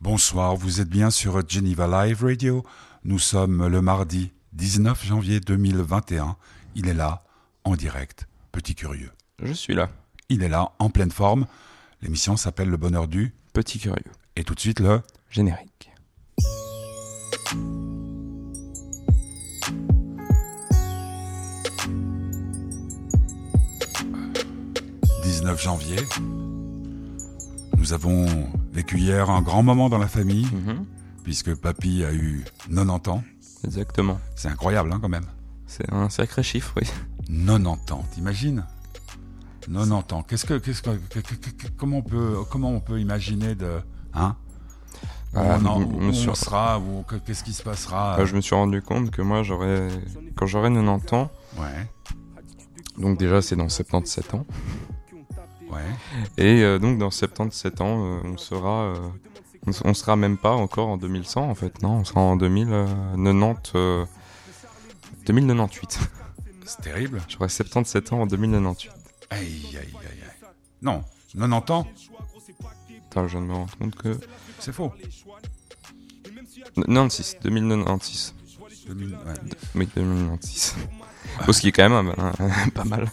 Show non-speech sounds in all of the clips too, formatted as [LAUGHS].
Bonsoir, vous êtes bien sur Geneva Live Radio. Nous sommes le mardi 19 janvier 2021. Il est là, en direct, petit curieux. Je suis là. Il est là, en pleine forme. L'émission s'appelle Le Bonheur du Petit curieux. Et tout de suite le Générique. 19 janvier. Nous avons vécu hier un grand moment dans la famille, Mhm. puisque papy a eu 90 ans. Exactement. C'est incroyable hein, quand même. C'est un sacré chiffre, oui. 90 ans, t'imagines? 90 ans. Qu'est-ce que, qu'est-ce que, que- que- que- comment on peut, comment on peut imaginer de, hein? Ah, on, en- où on sera, ou que- qu'est-ce qui se passera? Ah, je me suis rendu compte que moi, j'aurais, quand j'aurai 90 ans, Ouais, donc déjà c'est dans 77 ans, ouais. et euh, donc dans 77 ans, euh, on sera, euh, on, sera même pas encore en 2100 en fait, non, on sera en 2090, euh, 2098. C'est terrible. J'aurai 77 ans en 2098. Aïe, aïe, aïe, aïe. Non, 90 ans, Attends, je viens de me rendre compte que c'est faux. 96, 2096, 2000, ouais. oui 2096. Bon, ce qui est quand même [LAUGHS] pas mal.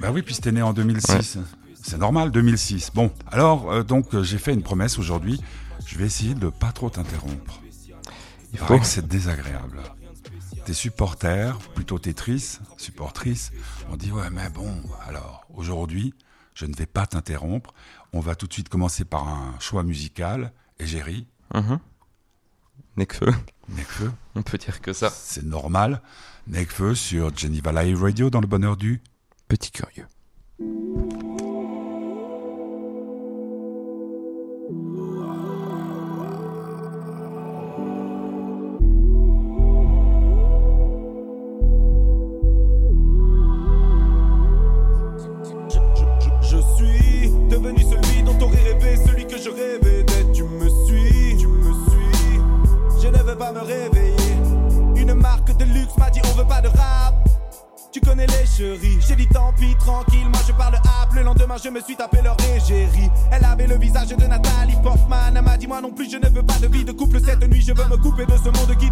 Bah oui, puis t'es né en 2006. C'est normal, 2006. Bon, alors, euh, donc, euh, j'ai fait une promesse aujourd'hui. Je vais essayer de pas trop t'interrompre. Il faut. que c'est désagréable. Tes supporters, plutôt tes tristes, supportrices, on dit ouais, mais bon, alors, aujourd'hui, je ne vais pas t'interrompre. On va tout de suite commencer par un choix musical. Et j'ai ri, Mhm. Necfeu, Necfeu, on peut dire que ça. c'est normal. Necfeu sur Geneva Live Radio dans le bonheur du. Petit curieux. Je me suis tapé leur égérie. Elle avait le visage de Nathalie Portman. Elle m'a dit, moi non plus, je ne veux pas de vie de couple. Cette nuit, je veux me couper de ce monde qui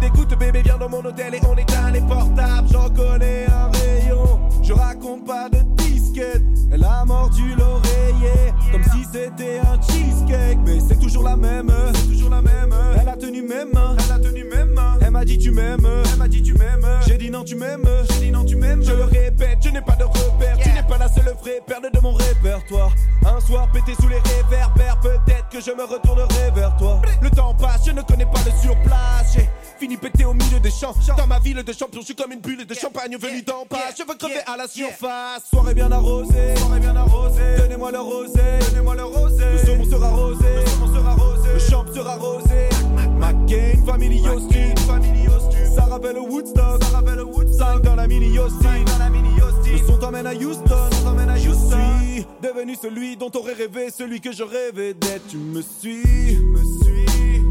Sous les réverbères, peut-être que je me retournerai vers toi. Le temps passe, je ne connais pas le surplace. J'ai fini pété au milieu des champs. Dans ma ville de champion, je suis comme une bulle de champagne venue d'en bas. Je veux crever à la surface. Soirée bien arrosée, soirée bien arrosée. Donnez-moi le rosé, donnez-moi le rosé. Le saumon sera rosé, le saumon sera rosé. Le champ sera rosé. McCain, Family Austin, Family Austin. Ça rappelle Woodstock, ça rappelle Woodstock. dans la mini Austin, dans la mini Austin. Le son t'emmène à Houston, t'emmène à Houston. Je suis devenu celui dont t'aurais rêvé, celui que je rêvais d'être. Tu me suis, tu me suis.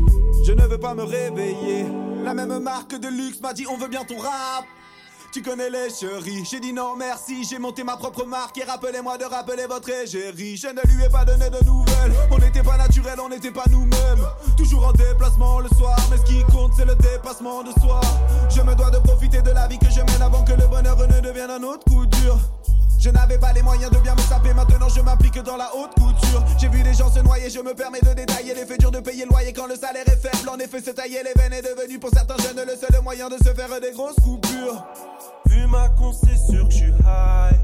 Je ne veux pas me réveiller. La même marque de luxe m'a dit on veut bien ton rap. Tu connais les chéris, j'ai dit non merci, j'ai monté ma propre marque et rappelez-moi de rappeler votre égérie. Je ne lui ai pas donné de nouvelles, on n'était pas naturel, on n'était pas nous-mêmes. Toujours en déplacement le soir, mais ce qui compte c'est le dépassement de soi. Je me dois de profiter de la vie que je mène avant que le bonheur ne devienne un autre coup dur. Je n'avais pas les moyens de bien me taper, maintenant je m'implique dans la haute couture. J'ai vu des gens se noyer, je me permets de détailler les faits durs de payer le loyer quand le salaire est faible. En effet, se tailler les veines est devenu pour certains jeunes le seul moyen de se faire des grosses coupures. Vu ma con, c'est sûr que je suis high.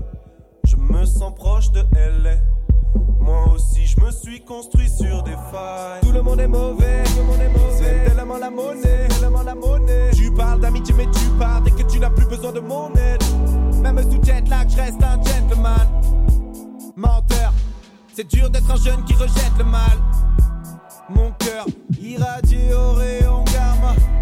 Je me sens proche de LA. Moi aussi, je me suis construit sur des failles. Tout le monde est mauvais, tout le monde est mauvais. C'est tellement la monnaie, tellement la monnaie. Tu parles d'amitié, mais tu pars dès que tu n'as plus besoin de mon aide. Même sous jet lag, je reste un gentleman. Menteur, c'est dur d'être un jeune qui rejette le mal. Mon cœur irradié au rayon.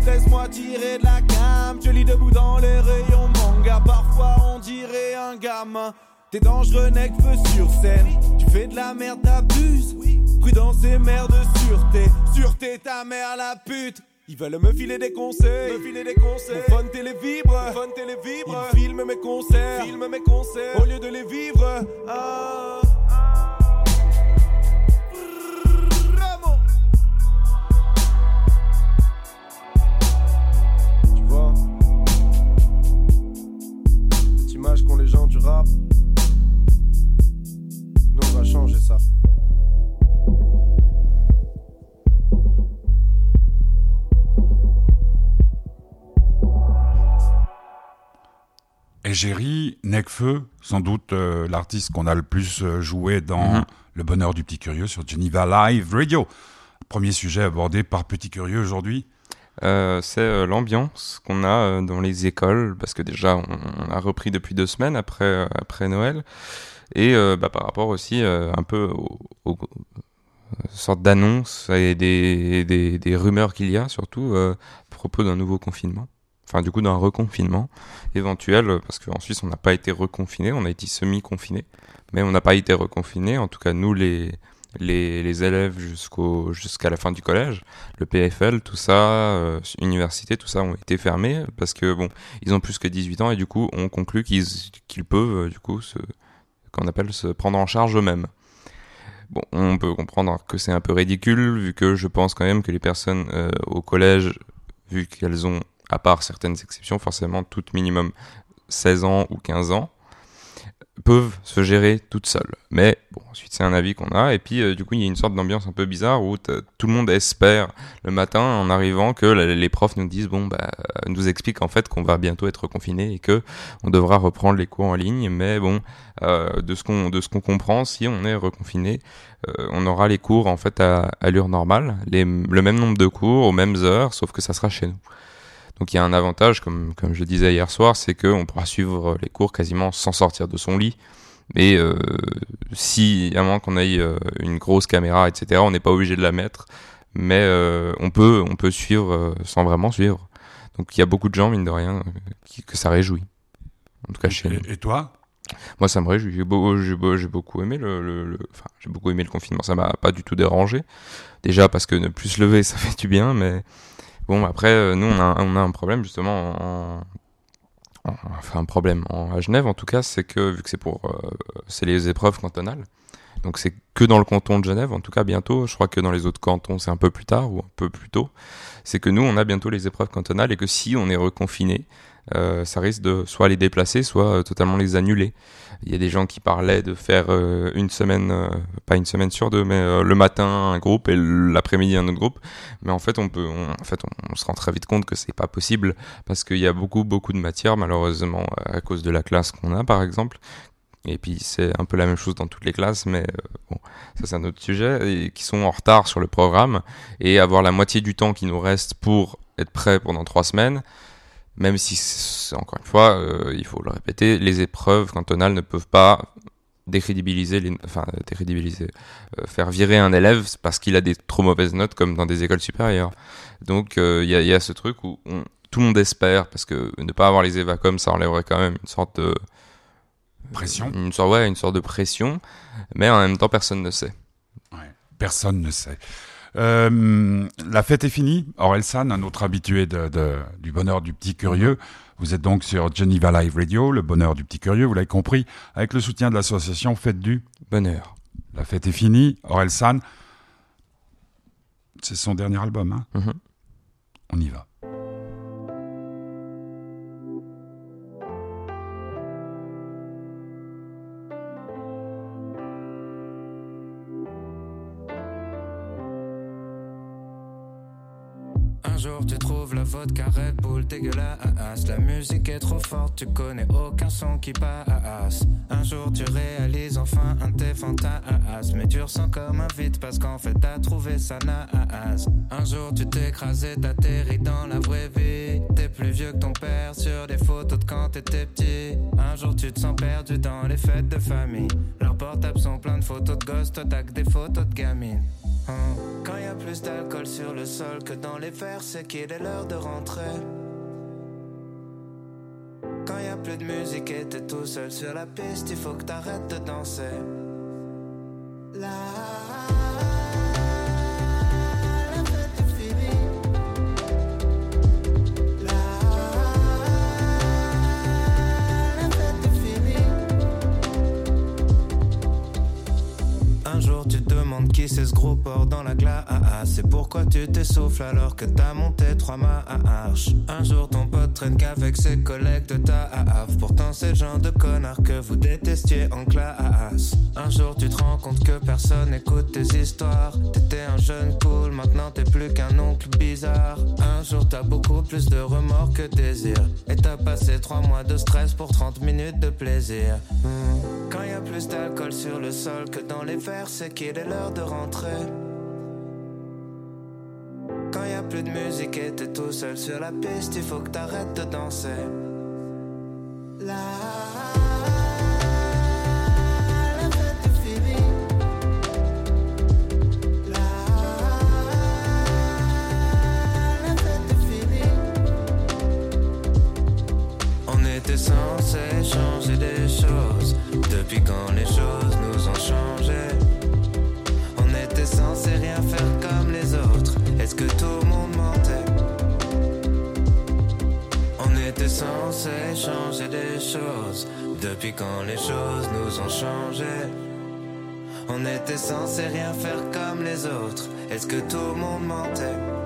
Laisse-moi tirer de la gamme. Je lis debout dans les rayons manga. Parfois on dirait un gamin. T'es dangereux, nec feu sur scène. Tu fais de la merde, t'abuses. Prudence et mère de sûreté. Sûreté, ta mère la pute. Ils veulent me filer des conseils, me filer des conseils. Mon fun télé vibre, fun télé vibre. Ils filment mes concerts, filment mes concerts. Au lieu de les vivre, ah. Nous, on va changer ça. Égérie, Necfeu, sans doute euh, l'artiste qu'on a le plus euh, joué dans. Mhm. Le Bonheur du Petit Curieux sur Geneva Live Radio. Premier sujet abordé par Petit Curieux aujourd'hui. Euh, c'est euh, l'ambiance qu'on a euh, dans les écoles, parce que déjà on, a repris depuis deux semaines après, après Noël, et bah, par rapport aussi un peu aux, sortes d'annonces et des, des, des rumeurs qu'il y a, surtout à propos d'un nouveau confinement, enfin du coup d'un reconfinement éventuel, parce qu'en Suisse on n'a pas été reconfiné, on a été semi-confiné, mais on n'a pas été reconfiné, en tout cas nous les, les, élèves jusqu'à la fin du collège le PFL, tout ça, euh, université, tout ça ont été fermés parce que bon, ils ont plus que 18 ans et du coup, on conclut qu'ils qu'ils peuvent euh, du coup se qu'on appelle se prendre en charge eux-mêmes. Bon, on peut comprendre que c'est un peu ridicule vu que je pense quand même que les personnes euh, au collège, vu qu'elles ont, à part certaines exceptions, forcément toutes minimum 16 ans ou 15 ans, peuvent se gérer toutes seules. Mais bon, ensuite c'est un avis qu'on a et puis euh, du coup il y a une sorte d'ambiance un peu bizarre où tout le monde espère le matin en arrivant que les profs nous disent bon bah nous expliquent en fait qu'on va bientôt être confiné et que on devra reprendre les cours en ligne mais bon euh, de ce qu'on de ce qu'on comprend si on est reconfiné euh, on aura les cours en fait à allure normale les, le même nombre de cours aux mêmes heures sauf que ça sera chez nous donc il y a un avantage comme comme je disais hier soir c'est que on pourra suivre les cours quasiment sans sortir de son lit et euh, si à moins qu'on ait euh, une grosse caméra etc on n'est pas obligé de la mettre mais euh, on peut on peut suivre euh, sans vraiment suivre. Donc il y a beaucoup de gens mine de rien euh, qui, que ça réjouit. En tout cas chez. Et, et toi? Moi ça me réjouit. J'ai beau- j'ai beau- j'ai beaucoup aimé le, le- le- enfin j'ai beaucoup aimé le confinement. Ça m'a pas du tout dérangé. Déjà parce que ne plus se lever [LAUGHS] ça fait du bien, mais bon après euh, nous on a a un problème justement en, en- enfin un problème en, à Genève en tout cas c'est que vu que c'est pour euh, c'est les épreuves cantonales. Donc c'est que dans le canton de Genève, en tout cas bientôt. Je crois que dans les autres cantons c'est un peu plus tard ou un peu plus tôt. C'est que nous on a bientôt les épreuves cantonales et que si on est reconfiné, euh, ça risque de soit les déplacer, soit euh, totalement les annuler. Il y a des gens qui parlaient de faire euh, une semaine, pas une semaine sur deux, mais le matin un groupe et l'après-midi un autre groupe. Mais en fait on peut, en fait on, se rend très vite compte que c'est pas possible parce qu'il y a beaucoup beaucoup de matières malheureusement à cause de la classe qu'on a par exemple. Et puis c'est un peu la même chose dans toutes les classes, mais bon, ça c'est un autre sujet, et qui sont en retard sur le programme, et avoir la moitié du temps qui nous reste pour être prêt pendant trois semaines, même si, encore une fois, euh, il faut le répéter, les épreuves cantonales ne peuvent pas décrédibiliser, les, enfin décrédibiliser, euh, faire virer un élève parce qu'il a des trop mauvaises notes comme dans des écoles supérieures. Donc euh, il y, a, il y a ce truc où on- tout le monde espère, parce que ne pas avoir les évacom, ça enlèverait quand même une sorte de Pression une sorte, ouais, une sorte de pression, mais en même temps, personne ne sait. Personne ne sait. Euh, la fête est finie. Aurel San, un autre habitué de, de- du bonheur du petit curieux. Vous êtes donc sur Geneva Live Radio, le bonheur du petit curieux, vous l'avez compris, avec le soutien de l'association Fête du. Bonheur. La fête est finie. Aurel San, c'est son dernier album. Hein Mhm. On y va. Un jour tu trouves la vodka Red Bull dégueulasse. La musique est trop forte, tu connais aucun son qui passe. Un jour tu réalises enfin un tes fantasmes. Mais tu ressens comme un vide parce qu'en fait t'as trouvé ça naze. Un jour tu t'écrases et t'atterris dans la vraie vie. T'es plus vieux que ton père sur des photos de quand t'étais petit. Un jour tu te sens perdu dans les fêtes de famille. Leurs portables sont pleins de photos de gosses, t'as que des photos de gamines Hein. Quand y a plus d'alcool sur le sol que dans les verres, c'est qu'il est l'heure de rentrer. Quand y a plus de musique et t'es tout seul sur la piste, il faut que t'arrêtes de danser. Qui c'est ce gros porc dans la glace? C'est pourquoi tu t'essouffles alors que t'as monté trois marches? Un jour ton pote traîne qu'avec ses collègues de ta AAF Pourtant c'est le genre de connard que vous détestiez en classe. Un jour tu te rends compte que personne écoute tes histoires. T'étais un jeune cool, t'es plus qu'un oncle bizarre. Un jour t'as beaucoup plus de remords que désir. Et t'as passé trois mois de stress pour 30 minutes de plaisir. Quand y a plus d'alcool sur le sol que dans les verres, c'est qu'il est l'heure de rentrer. Quand y a plus de musique et t'es tout seul sur la piste, il faut que t'arrêtes de danser. Était censé changer des choses depuis quand les choses nous ont changé? On était censé rien faire comme les autres. Est-ce que tout le monde mentait? On était censé changer des choses depuis quand les choses nous ont changé? On était censé rien faire comme les autres. Est-ce que tout le monde mentait?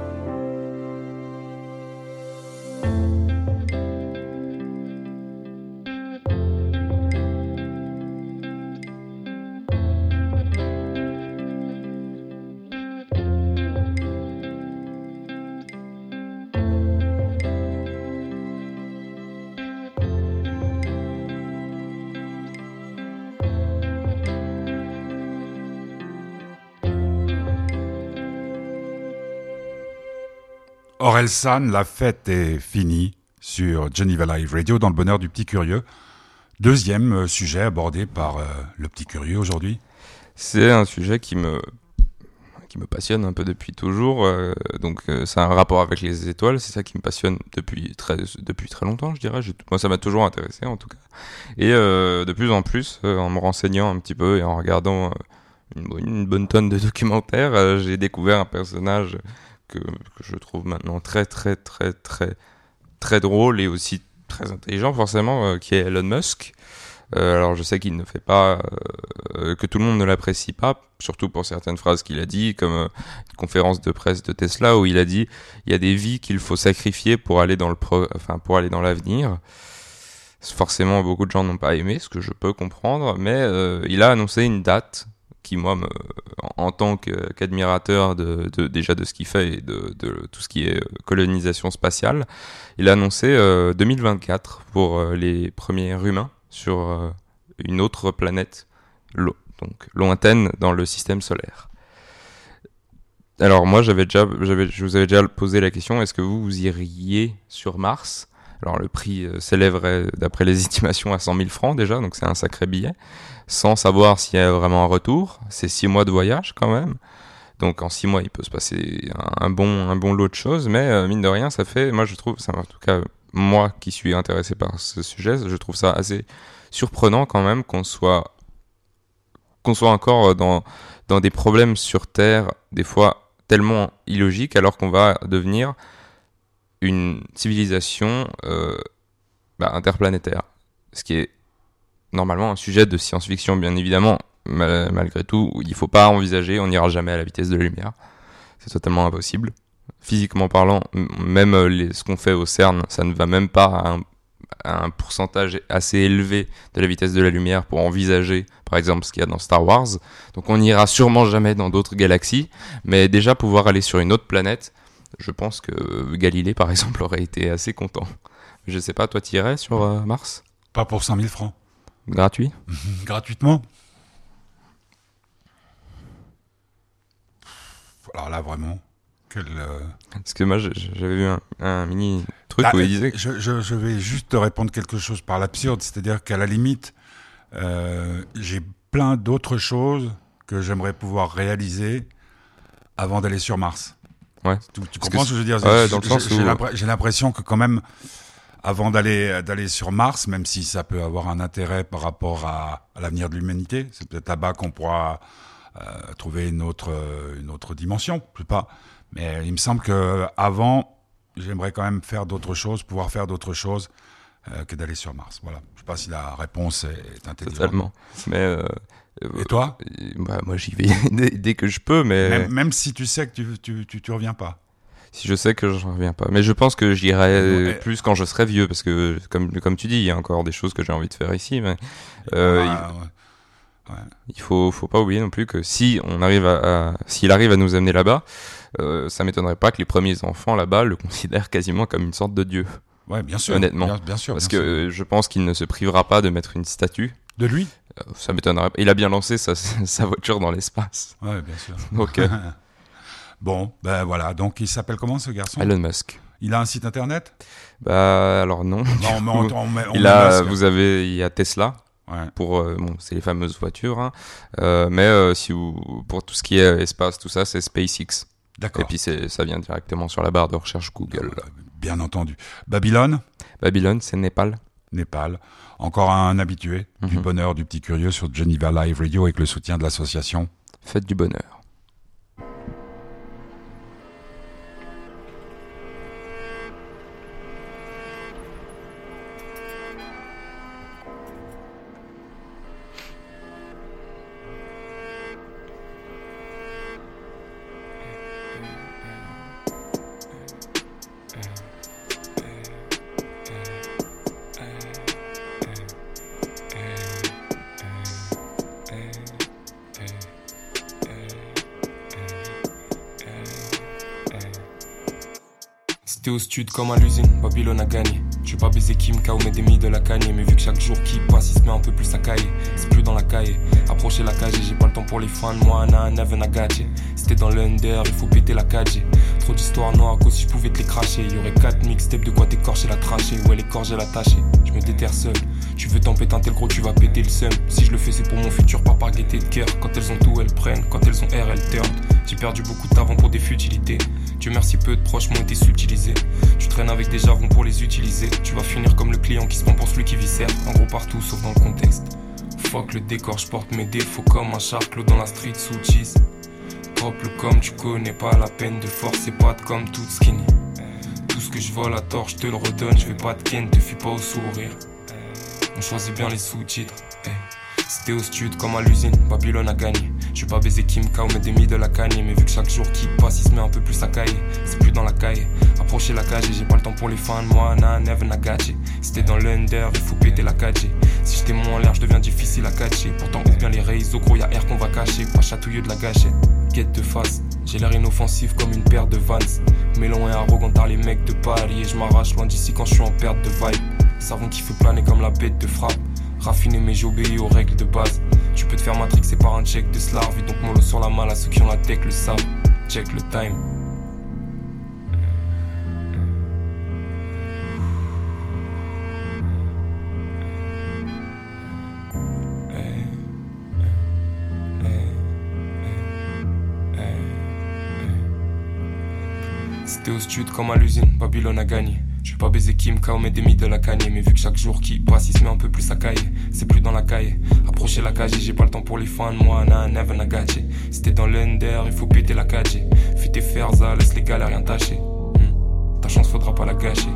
Orelsan, la fête est finie sur Geneva Live Radio dans le bonheur du petit curieux. Deuxième euh, sujet abordé par euh, le petit curieux aujourd'hui. C'est un sujet qui me qui me passionne un peu depuis toujours. euh, donc euh, c'est un rapport avec les étoiles, c'est ça qui me passionne depuis très depuis très longtemps, je dirais. Moi ça m'a toujours intéressé en tout cas. Et de plus en plus, en me renseignant un petit peu et en regardant une, bonne- tonne de documentaires, j'ai découvert un personnage que, je trouve maintenant très très très très très drôle et aussi très intelligent forcément, euh, qui est Elon Musk. Euh, alors je sais qu'il ne fait pas euh, que tout le monde ne l'apprécie pas, surtout pour certaines phrases qu'il a dit, comme une conférence de presse de Tesla où il a dit il y a des vies qu'il faut sacrifier pour aller dans le pro enfin pour aller dans l'avenir. Forcément, beaucoup de gens n'ont pas aimé, ce que je peux comprendre, mais il a annoncé une date qui moi en, tant qu'admirateur déjà de ce qu'il fait et de, tout ce qui est euh, colonisation spatiale, il a annoncé euh, 2024 pour euh, les premiers humains sur euh, une autre planète lointaine dans le système solaire. Alors moi j'avais déjà je vous avais déjà posé la question est-ce que vous vous iriez sur Mars? Alors le prix euh, s'élèverait d'après les [LAUGHS] estimations à 100 000 francs déjà donc c'est un sacré billet sans savoir s'il y a vraiment un retour. C'est six mois de voyage quand même. Donc en six mois, il peut se passer un, bon, lot de choses, mais euh, mine de rien, ça fait, moi je trouve, en tout cas moi qui suis intéressé par ce sujet, je trouve ça assez surprenant quand même qu'on soit, encore dans, dans des problèmes sur Terre, des fois tellement illogiques, alors qu'on va devenir une civilisation euh, bah, interplanétaire. Ce qui est normalement un sujet de science-fiction, bien évidemment, mal- malgré tout, il ne faut pas envisager, on n'ira jamais à la vitesse de la lumière. C'est totalement impossible. Physiquement parlant, même euh, ce qu'on fait au CERN, ça ne va même pas à un pourcentage assez élevé de la vitesse de la lumière pour envisager, par exemple, ce qu'il y a dans Star Wars. Donc on n'ira sûrement jamais dans d'autres galaxies, mais déjà pouvoir aller sur une autre planète, je pense que Galilée, par exemple, [LAUGHS] aurait été assez content. Je sais pas, toi, tu irais sur euh, Mars? Pas pour 100 000 francs. Gratuit? Gratuitement Alors là, vraiment, quel... euh, Parce que moi, j'avais vu un, un mini truc Là, où il disait que- je, je- je vais juste te répondre quelque chose par l'absurde, c'est-à-dire qu'à la limite, euh, j'ai plein d'autres choses que j'aimerais pouvoir réaliser avant d'aller sur Mars. Ouais. Tu, tu comprends que ce que je veux dire? ouais, J'ai- où- l'impression que quand même, avant d'aller d'aller sur Mars, même si ça peut avoir un intérêt par rapport à, à l'avenir de l'humanité, c'est peut-être là-bas qu'on pourra euh, trouver une autre euh, une autre dimension, je sais pas. Mais il me semble que avant, j'aimerais quand même faire d'autres choses, pouvoir faire d'autres choses euh, que d'aller sur Mars. Voilà. Je sais pas si la réponse est, est intelligente. totalement. Mais euh, Et toi euh, bah, moi, j'y vais [LAUGHS] dès, dès que je peux, mais même, même si tu sais que tu tu, tu, tu reviens pas. si je sais que je reviens pas. Mais je pense que j'irai Ouais. plus quand je serai vieux, parce que comme comme tu dis, il y a encore des choses que j'ai envie de faire ici, mais euh, Ah, ouais. il faut faut pas oublier non plus que si on arrive à, à- s'il arrive à nous amener là-bas, euh, ça m'étonnerait pas que les premiers enfants là-bas le considèrent quasiment comme une sorte de dieu. Ouais, bien sûr. Honnêtement. Bien, bien sûr. Parce bien que sûr. euh, je pense qu'il ne se privera pas de mettre une statue. De lui? Euh, Ça m'étonnerait pas. Il a bien lancé sa, [LAUGHS] sa voiture dans l'espace. Ouais, bien sûr. Donc, euh, [LAUGHS] Bon, ben voilà. Donc, il s'appelle comment ce garçon? Elon Musk. Il a un site internet? Bah, alors non. Non, mais on, on met, on il a, Musk. vous avez, il y a Tesla. Ouais. pour euh, bon c'est les fameuses voitures hein. Euh, mais euh, si vous pour tout ce qui est espace tout ça c'est SpaceX et D'accord. puis c'est ça vient directement sur la barre de recherche Google Euh, Bien entendu. Babylone, Babylone c'est Népal Népal. Encore un habitué du Mhm. bonheur du petit curieux sur Geneva Live Radio avec le soutien de l'association. fête du bonheur C'était au stud comme à l'usine, Babylone a gagné. Je vais pas baiser Kim K ou mes demi de la cagne, mais vu que chaque jour qui passe, il se met un peu plus à cailler. C'est plus dans la caille, approcher la cage, j'ai pas le temps pour les fans, moi, na, never na gâché. C'était dans l'under, il faut péter la cage. Trop d'histoires noires, que si je pouvais te les cracher. Y aurait 4 mixtapes de quoi t'écorcher la trachée, ouais, l'écorger la tâcher. Je me déterre seul. Tu veux t'en péter un tel gros, tu vas péter le seum. Si je le fais, c'est pour mon futur, pas par gaieté de cœur. Quand elles ont tout, elles prennent. Quand elles ont air, elles turnent. J'ai perdu beaucoup de avant pour des futilités. Dieu merci, peu de proches m'ont été subtilisés. Tu traînes avec des jargons pour les utiliser. Tu vas finir comme le client qui se prend pour celui qui viscère. En gros, partout, sauf dans le contexte. Fuck le décor, je porte mes défauts comme un charclo dans la street sous cheese. Drop le com, tu connais pas la peine de forcer pas comme toute skinny. Tout ce que je vole à tort, je te le redonne, je vais pas te ken, te fuis pas au sourire. On choisit bien les sous-titres. C'était au stud comme à l'usine, Babylone a gagné. Je vais pas baiser Kim K ou mes demi de la cagne, mais vu que chaque jour qui passe, il se met un peu plus à cailler. C'est plus dans la caille, approcher la cage j'ai pas le temps pour les fans, moi, na, never na gâché. C'était dans l'under, il faut péter la cage. Si j'étais moins en l'air, je deviens difficile à catcher. Pourtant, ouvre bien les réseaux, gros, y'a air qu'on va cacher. Pas chatouilleux de la gâchette, guette de face. J'ai l'air inoffensif comme une paire de vans. Mélon et arrogant les mecs de Paris, et je m'arrache loin d'ici quand je suis en perte de vibe. Savon qui fait planer comme la bête de frappe. Raffiné mais j'obéis aux règles de base. Tu peux te faire matrixer par un check de slave. Et donc mollo sur la malle à ceux qui ont la tech le savent. Check le time. C'était au stud comme à l'usine, Babylone a gagné. Je vais pas baiser Kim K ou mes demi de la cagne, mais vu que chaque jour qui passe, il se met un peu plus à cailler. C'est plus dans la caille, approcher la cage j'ai pas le temps pour les fans, moi, na, never na gâché. C'était dans l'under, il faut péter la cage. Fais tes ferza, laisse les galères rien tâcher. Hmm. Ta chance faudra pas la gâcher.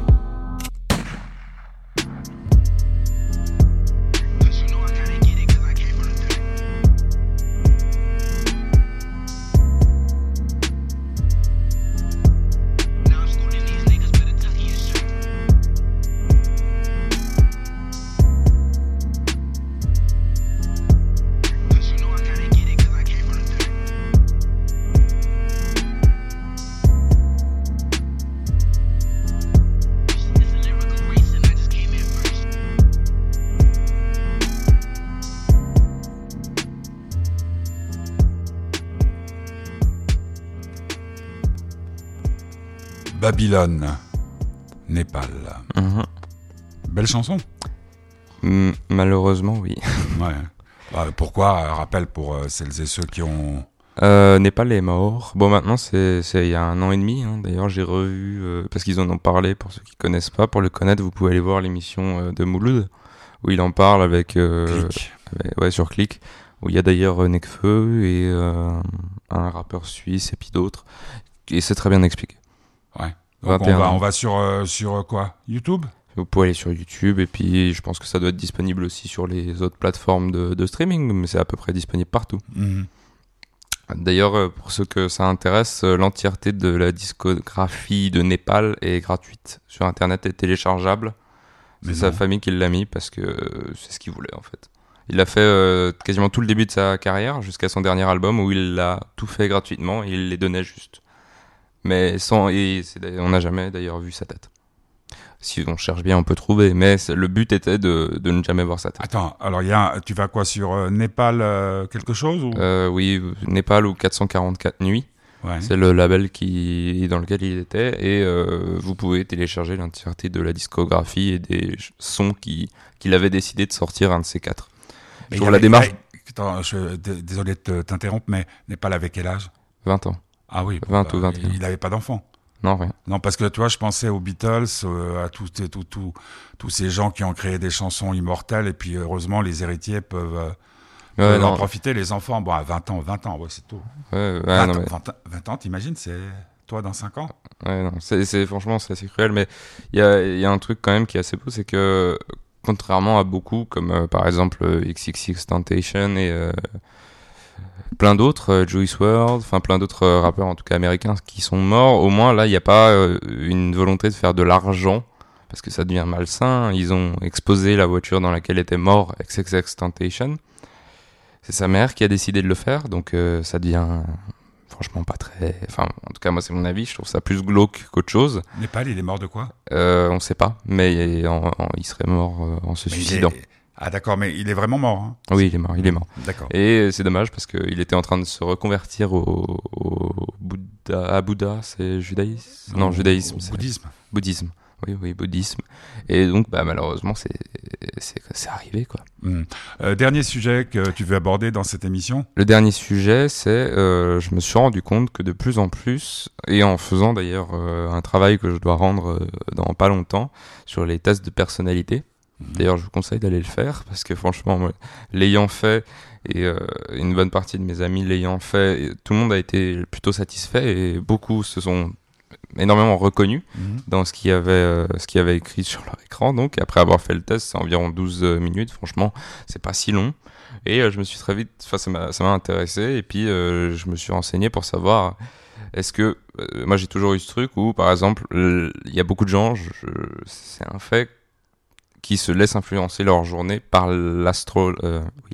Babylone, Népal. Mhm. Belle chanson. Malheureusement oui [LAUGHS] Ouais. Bah, pourquoi euh, Rappel pour euh, celles et ceux qui ont. Euh, Népal est mort. Bon, maintenant, c'est il y a un an et demi. hein. D'ailleurs, j'ai revu, euh, parce qu'ils en ont parlé, pour ceux qui connaissent pas. Pour le connaître, vous pouvez aller voir l'émission de Mouloud, où il en parle avec... Click. avec- ouais, sur Click, où il y a d'ailleurs Nekfeu et un rappeur suisse et puis d'autres. Et c'est très bien expliqué. Ouais. Donc on 21 va, ans. on va sur, euh, sur euh, quoi? YouTube? Vous pouvez aller sur YouTube et puis je pense que ça doit être disponible aussi sur les autres plateformes de, de streaming, mais c'est à peu près disponible partout. Mhm. D'ailleurs, euh, pour ceux que ça intéresse, l'entièreté de la discographie de Népal est gratuite sur Internet et téléchargeable. C'est sa famille qui l'a mis parce que c'est ce qu'il voulait en fait. Il a fait euh, quasiment tout le début de sa carrière jusqu'à son dernier album où il a tout fait gratuitement et il les donnait juste. Mais sans, et on n'a jamais d'ailleurs vu sa tête. Si on cherche bien, on peut trouver, mais le but était de, de ne jamais voir sa tête. Attends, alors y a, tu vas quoi sur euh, Népal euh, quelque chose ou? Euh, oui, Népal ou 444 nuits, Ouais. c'est le label qui, dans lequel il était, et euh, vous pouvez télécharger l'entièreté de la discographie et des sons qui- qu'il avait décidé de sortir un de ces quatre. Mais Je trouve la avait- démarche attends, je- désolé de te- t'interrompre, mais Népal avec quel âge? 20 ans. Ah oui, 20 ou 21. Il n'avait pas d'enfant. Non, rien. Non, parce que tu vois, je pensais aux Beatles, euh, à tous, tous, tous, tous ces gens qui ont créé des chansons immortelles, et puis heureusement, les héritiers peuvent, euh, Ouais, peuvent en profiter. Les enfants, bon, à 20 ans, 20 ans, ouais, c'est tout. ouais, ouais, 20, non, mais- 20 20 ans, t'imagines, c'est toi dans 5 ans? Ouais, non, c'est, franchement, c'est assez cruel, mais il y a, il y a un truc quand même qui est assez beau, c'est que contrairement à beaucoup, comme euh, par exemple XXX Temptation et plein d'autres, euh, Juice WRLD, enfin plein d'autres euh, rappeurs en tout cas américains qui sont morts, au moins là, il n'y a pas euh, une volonté de faire de l'argent, parce que ça devient malsain. Ils ont exposé la voiture dans laquelle était mort XXX Temptation. C'est sa mère qui a décidé de le faire, donc euh, ça devient franchement pas très. Enfin, en tout cas, moi, c'est mon avis. Je trouve ça plus glauque qu'autre chose. Népal, il est mort de quoi? Euh, on sait pas, mais en- en- il serait mort en se Mais il suicidant. est- Ah d'accord, mais il est vraiment mort. hein Oui, il est mort. Il est mort. D'accord. Et c'est dommage parce qu'il était en train de se reconvertir au, au Bouddha. À Bouddha, c'est judaïsme? Non, judaïsme. bouddhisme. Bouddhisme. Oui, oui, bouddhisme. Et donc, bah, malheureusement, c'est arrivé, quoi. Hmm. Euh, dernier sujet que tu veux aborder dans cette émission? Le dernier sujet, c'est, euh, je me suis rendu compte que de plus en plus, et en faisant d'ailleurs euh, un travail que je dois rendre euh, dans pas longtemps sur les tests de personnalité. D'ailleurs, je vous conseille d'aller le faire parce que franchement, l'ayant fait et euh, une bonne partie de mes amis l'ayant fait, tout le monde a été plutôt satisfait et beaucoup se sont énormément reconnus Mhm. dans ce qu'il y avait euh, ce qu'il avait écrit sur leur écran. Donc après avoir fait le test c'est environ 12 euh, minutes. Franchement c'est pas si long. Et euh, je me suis très vite enfin ça m'a intéressé. Et puis je me suis renseigné pour savoir est-ce que moi j'ai toujours eu ce truc où par exemple il y a beaucoup de gens c'est un fait qui se laissent influencer leur journée par euh,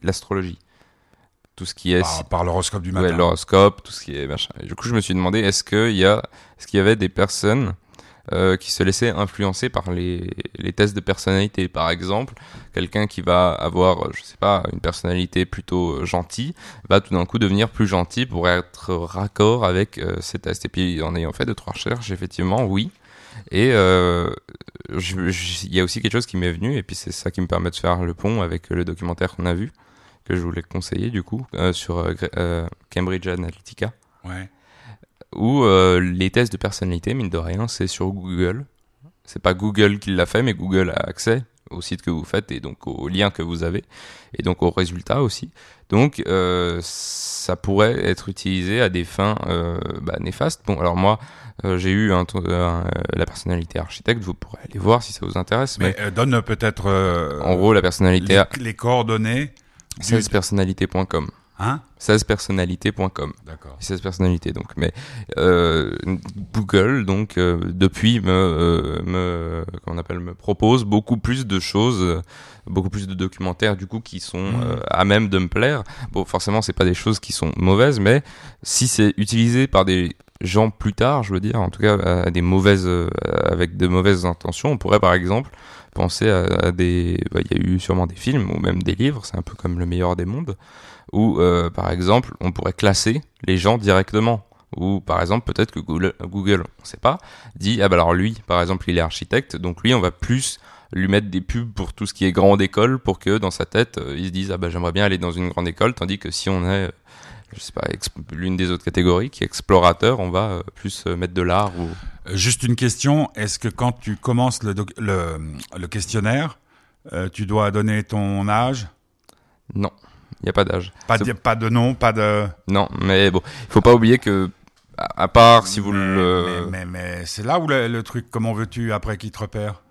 l'astrologie tout ce qui est par, par l'horoscope du Ouais, matin. l'horoscope, tout ce qui est machin. Et du coup, je me suis demandé est-ce qu'il y a, est-ce qu'il y avait des personnes euh, qui se laissaient influencer par les, les tests de personnalité? Par exemple, quelqu'un qui va avoir, je sais pas, une personnalité plutôt euh, gentille, va tout d'un coup devenir plus gentil pour être raccord avec euh, ces tests. Et puis, en ayant fait deux trois recherches, effectivement, oui. Et euh, il y a aussi quelque chose qui m'est venu, et puis c'est ça qui me permet de faire le pont avec le documentaire qu'on a vu, que je voulais conseiller du coup, euh, sur euh, euh, Cambridge Analytica, Ouais. où les tests de personnalité, mine de rien, c'est sur Google. C'est pas Google qui l'a fait, mais Google a accès au site que vous faites et donc aux liens que vous avez, et donc aux résultats aussi. Donc euh, ça pourrait être utilisé à des fins euh, bah, néfastes. Bon, alors moi, euh, j'ai eu un, un- euh, la personnalité architecte, vous pourrez aller voir si ça vous intéresse. Mais, Mais euh, donne peut-être euh, en gros, la personnalité, les, les coordonnées. du- 16personnalité.com. Hein? 16personnalité.com. D'accord. 16 personnalités donc mais euh, Google donc euh, depuis me euh, me comment on appelle me propose beaucoup plus de choses euh, beaucoup plus de documentaires du coup qui sont euh, à même de me plaire bon forcément c'est pas des choses qui sont mauvaises mais si c'est utilisé par des gens plus tard je veux dire en tout cas des mauvaises euh, avec de mauvaises intentions on pourrait par exemple penser à, des bah, il y a eu sûrement des films ou même des livres c'est un peu comme le meilleur des mondes où, euh, par exemple, on pourrait classer les gens directement. Ou, par exemple, peut-être que Google, on sait pas, dit, ah bah alors lui, par exemple, il est architecte, donc lui, on va plus lui mettre des pubs pour tout ce qui est grande école, pour que dans sa tête, euh, il se dise, ah bah j'aimerais bien aller dans une grande école, tandis que si on est, je sais pas, exp- l'une des autres catégories, qui est explorateur, on va euh, plus euh, mettre de l'art ou... Euh, Juste une question. Est-ce que quand tu commences le, le, le questionnaire, euh, tu dois donner ton âge? Non, il n'y a pas d'âge. pas de, pas de nom, pas de. Non, mais bon, il faut pas oublier que, à, part si vous mais, le... Mais, mais, mais c'est là où le, le truc. Comment veux-tu après qu'il te repère?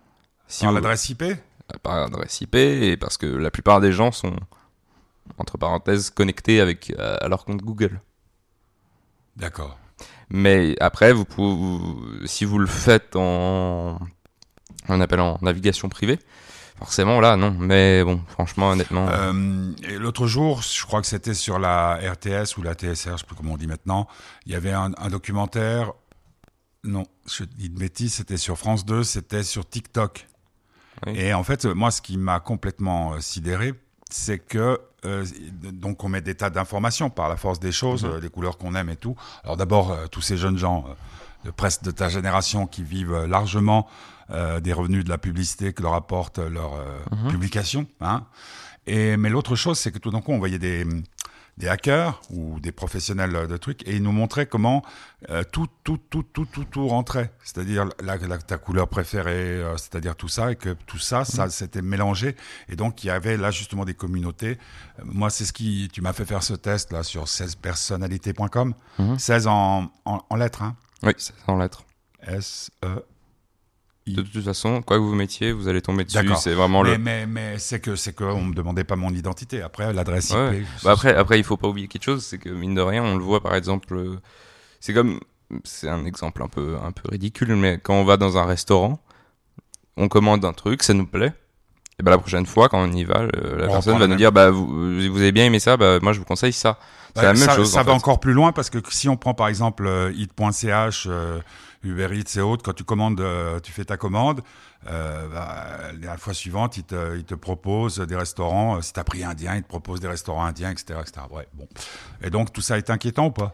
Si Par vous- l'adresse IP par adresse IP et parce que la plupart des gens sont entre parenthèses connectés avec euh, à leur compte Google. D'accord. Mais après, vous pouvez, vous- si vous le faites en, on appelle en navigation privée, forcément là non. Mais bon, franchement, honnêtement, Euh, et l'autre jour, je crois que c'était sur la RTS ou la TSR, je sais plus comment on dit maintenant, il y avait un, un documentaire Non, je dis de bêtises, c'était sur France 2, c'était sur TikTok. Oui. Et en fait, moi, ce qui m'a complètement euh, sidéré, c'est que euh, donc on met des tas d'informations par la force des choses, Mhm. euh, des couleurs qu'on aime et tout. Alors d'abord, euh, tous ces jeunes gens euh, de presque de ta génération qui vivent euh, largement euh, des revenus de la publicité que leur apporte leur euh, Mhm. publication. Hein. Et mais l'autre chose, c'est que tout d'un coup, on voyait des des hackers ou des professionnels de trucs et ils nous montraient comment euh, tout, tout, tout, tout, tout, tout rentrait. C'est-à-dire la, la- ta couleur préférée, euh, c'est-à-dire tout ça et que tout ça, ça s'était mélangé et donc il y avait là justement des communautés. Euh, moi, c'est ce qui, tu m'as fait faire ce test là sur 16personnalités.com, Mhm. 16 en, en, en lettres, hein. Oui, c'est sans lettres. S E. De toute façon, quoi que vous mettiez, vous allez tomber dessus. C'est vraiment Mais, le. mais, mais c'est que c'est que on me demandait pas mon identité. Après l'adresse IP. Ouais. Bah après, après, il faut pas oublier quelque chose, c'est que mine de rien, on le voit par exemple. euh, C'est comme, c'est un exemple un peu, un peu ridicule, mais quand on va dans un restaurant, on commande un truc, ça nous plaît. Et ben la prochaine fois, quand on y va, le- la On personne va nous dire, bah vous, vous avez bien aimé ça, bah moi je vous conseille ça. C'est la même ça, chose. Ça en va fait. encore plus loin parce que si on prend par exemple hit.ch, euh, Uber Eats et autres, quand tu commandes, euh, tu fais ta commande, euh, bah, la fois suivante, ils te, ils te proposent des restaurants. euh, si tu as pris indien, ils te proposent des restaurants indiens, etc., etc. Ouais, bon. Et donc tout ça est inquiétant ou pas?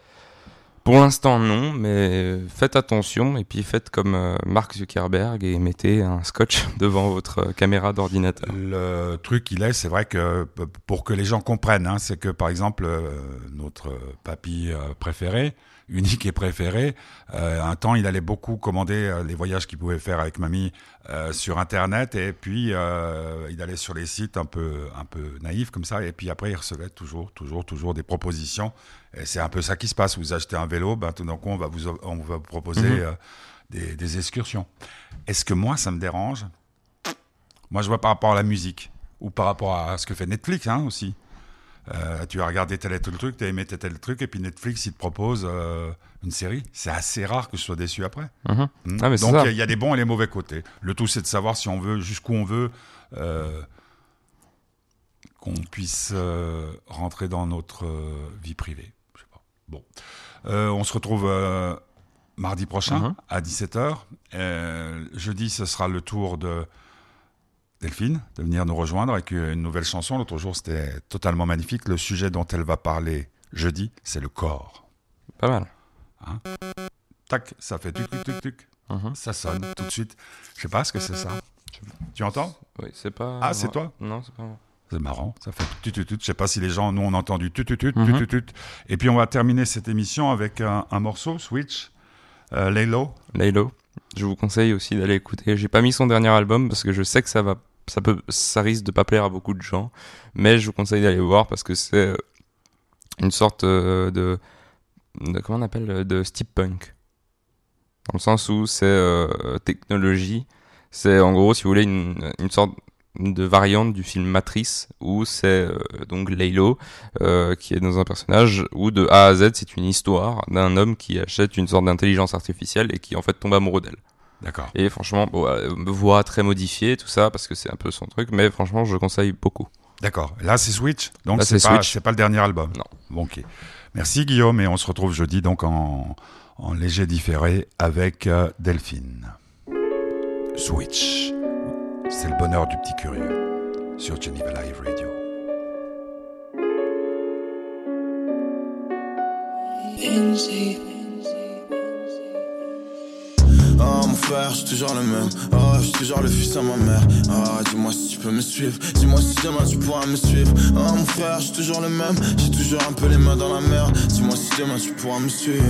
Pour l'instant, non, mais faites attention et puis faites comme euh, Mark Zuckerberg et mettez un scotch [LAUGHS] devant votre euh, caméra d'ordinateur. Le truc, il est, c'est vrai que pour que les gens comprennent, hein, c'est que par exemple, euh, notre papy préféré, unique et préféré, euh, un temps, il allait beaucoup commander euh, les voyages qu'il pouvait faire avec mamie euh, sur Internet, et puis il allait sur les sites un peu, un peu naïfs comme ça, et puis après, il recevait toujours, toujours, toujours des propositions. Et c'est un peu ça qui se passe. Vous achetez un vélo, ben, tout d'un coup, on va vous, on va vous proposer Mhm. des, des excursions. Est-ce que moi, ça me dérange? Moi, je vois par rapport à la musique ou par rapport à ce que fait Netflix hein, aussi. Euh, tu as regardé tel et tel truc, tu as aimé tel et tel truc, et puis Netflix, il te propose euh, une série. C'est assez rare que je sois déçu après. Mhm. Hmm. Ah, Donc, il y a- il y, a des bons et les mauvais côtés. Le tout, c'est de savoir si on veut, jusqu'où on veut, euh, qu'on puisse rentrer dans notre vie privée. Je sais pas. Bon. On se retrouve mardi prochain Mhm. à 17h. Euh, jeudi, ce sera le tour de Delphine de venir nous rejoindre avec une nouvelle chanson. L'autre jour, c'était totalement magnifique. Le sujet dont elle va parler jeudi, c'est le corps. Pas mal. Tac, ça fait tuc, tuc, tuc, tuc. Mhm. Ça sonne tout de suite. Je sais pas ce que c'est ça. Tu entends Oui, c'est pas. Ah, c'est toi Non, c'est pas moi. C'est marrant, ça fait tut, tut, tut. Je sais pas si les gens, nous, on a entendu tut, tut, tut, tut, Mhm. tut, tut. Et puis, on va terminer cette émission avec un, un morceau, Switch, euh, Laylo. Laylo. Je vous conseille aussi d'aller écouter. J'ai pas mis son dernier album parce que je sais que ça va, ça peut, ça risque de pas plaire à beaucoup de gens, mais je vous conseille d'aller voir parce que c'est euh, une sorte euh, de, de- comment on appelle, euh, de steampunk. Dans le sens où c'est technologie. C'est en gros, si vous voulez, une, une sorte de variante du film Matrice où c'est donc Laylo qui est dans un personnage où de A à Z c'est une histoire d'un homme qui achète une sorte d'intelligence artificielle et qui en fait tombe amoureux d'elle. D'accord. Et franchement, bon, euh, voix très modifiée, tout ça, parce que c'est un peu son truc, mais franchement, je conseille beaucoup. D'accord. Là, c'est Switch. Donc, Là, c'est pas, Switch. c'est pas le dernier album. Non. Bon, ok. Merci, Guillaume. Et on se retrouve jeudi, donc, en, en léger différé avec euh, Delphine. Switch. C'est le bonheur du petit curieux sur Geneva Live Radio. Oh mon frère, je toujours le même. Oh, je toujours le fils à ma mère. Ah, dis-moi si tu peux me suivre. Dis-moi si demain tu pourras me suivre. Oh mon frère, je toujours le même. J'ai toujours un peu les mains dans la mer. Dis-moi si demain tu pourras me suivre.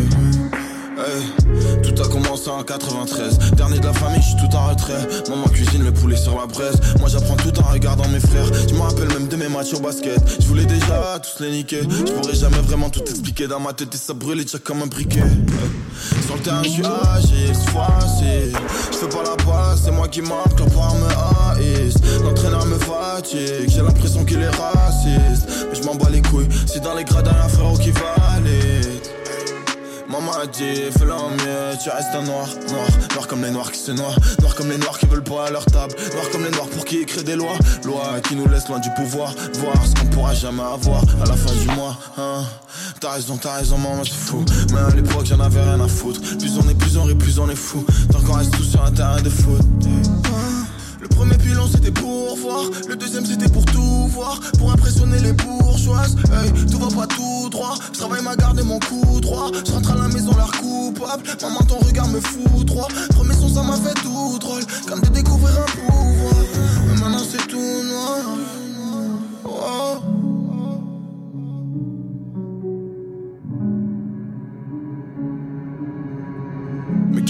Tout a commencé en 93. Dernier de la famille, je suis tout en retrait. Maman cuisine le poulet sur la braise. Moi j'apprends tout en regardant mes frères. Je me rappelle même de mes matchs au basket. Je voulais déjà tous les niquer. Je pourrais jamais vraiment tout expliquer. Dans ma tête, et ça brûle déjà comme un briquet. Hey, Sur le terrain, je suis. Je fais pas la passe, c'est moi qui marque, la part me haïs. L'entraîneur me fatigue, j'ai l'impression qu'il est raciste. Mais je m'en bats les couilles, c'est dans les gradins, un frérot qui valide. Mon Fais-le mieux, tu restes un noir, noir, noir comme les noirs qui se noient, noir comme les noirs qui veulent pas à leur table, noir comme les noirs pour qui écrit des lois, lois qui nous laissent loin du pouvoir, voir ce qu'on pourra jamais avoir à la fin du mois. Hein. T'as raison, t'as raison, maman, c'est fou. Mais à l'époque, j'en avais rien à foutre. Plus on est, plus on rit, plus on est fou. Tant qu'on reste tous sur un terrain de foot. Le premier pilon c'était pour voir, le deuxième c'était pour tout voir, pour impressionner les bourgeoises. Tout va pas tout je travaille ma garde et mon coup droit. Je rentre à la maison l'air coupable, maman ton regard me fout droit. Premier son ça m'a fait tout drôle, comme de découvrir un pouvoir. Mais maintenant c'est tout noir. Oh.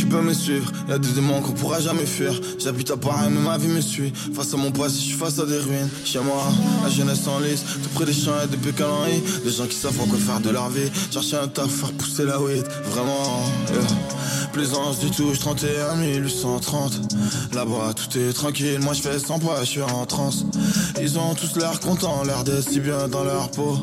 Peut me suivre. Y'a des démons qu'on pourra jamais fuir. J'habite à Paris mais ma vie me suit. Face à mon passé je suis face à des ruines. Chez moi, la jeunesse en lice. Tout près des champs et des pécaleries Des gens qui savent quoi faire de leur vie. Chercher un taf, faire pousser la weed. Vraiment. Plaisance du tout, je 31 830 Là-bas tout est tranquille, moi je fais sans pas, je suis en transe. Ils ont tous l'air contents, l'air d'être si bien dans leur peau.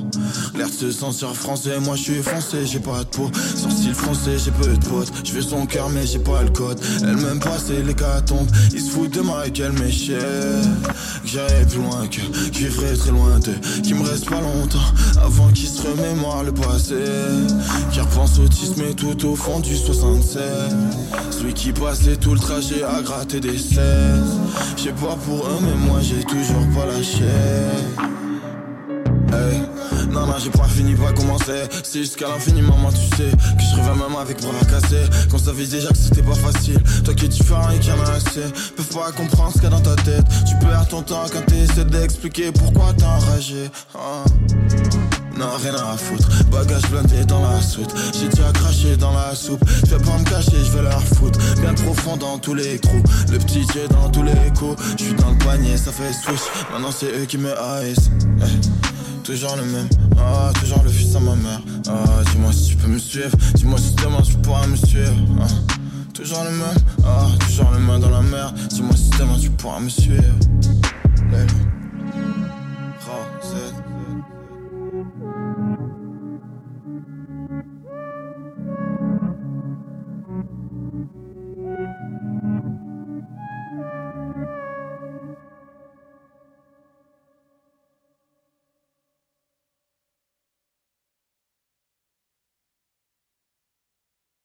L'air de se sentir français, moi je suis français, j'ai pas de peau. Sorti le français, j'ai peu de potes. Je fais son cœur mais j'ai pas le code. Elle m'aime pas, c'est l'hécatombe. Ils se foutent de moi et qu'elle m'échelle Que j'aille plus loin que vivrai très loin d'eux. Qu'il me reste pas longtemps Avant qu'ils se remémorent le passé. Qui repense autisme et tout au fond du 76 Celui qui passait tout le trajet à gratter des 16 Je sais pas pour eux mais moi j'ai toujours pas lâché Hey. Non, non, j'ai pas fini, pas commencé. C'est jusqu'à l'infini, maman, tu sais. Que je rêvais même avec bras cassés. Qu'on savait déjà que c'était pas facile. Toi qui es différent et qui en a assez. Peuvent pas comprendre ce qu'il y a dans ta tête. Tu perds ton temps quand t'essaies d'expliquer pourquoi t'es enragé. Ah. Non, rien à foutre. Bagage blindé dans la soute. J'ai déjà craché dans la soupe. Je vais pas me cacher, je vais leur foutre. Bien profond dans tous les trous. Le petit Dieu dans tous les coups. Je suis dans le panier, ça fait switch. Maintenant c'est eux qui me haïssent. Eh. Toujours le même, ah, toujours le fils à ma mère. Ah, dis-moi si tu peux me suivre. Dis-moi si demain tu pourras me suivre. Ah, toujours le même, ah, toujours le main dans la mer. Dis-moi si demain tu pourras me suivre. Lève.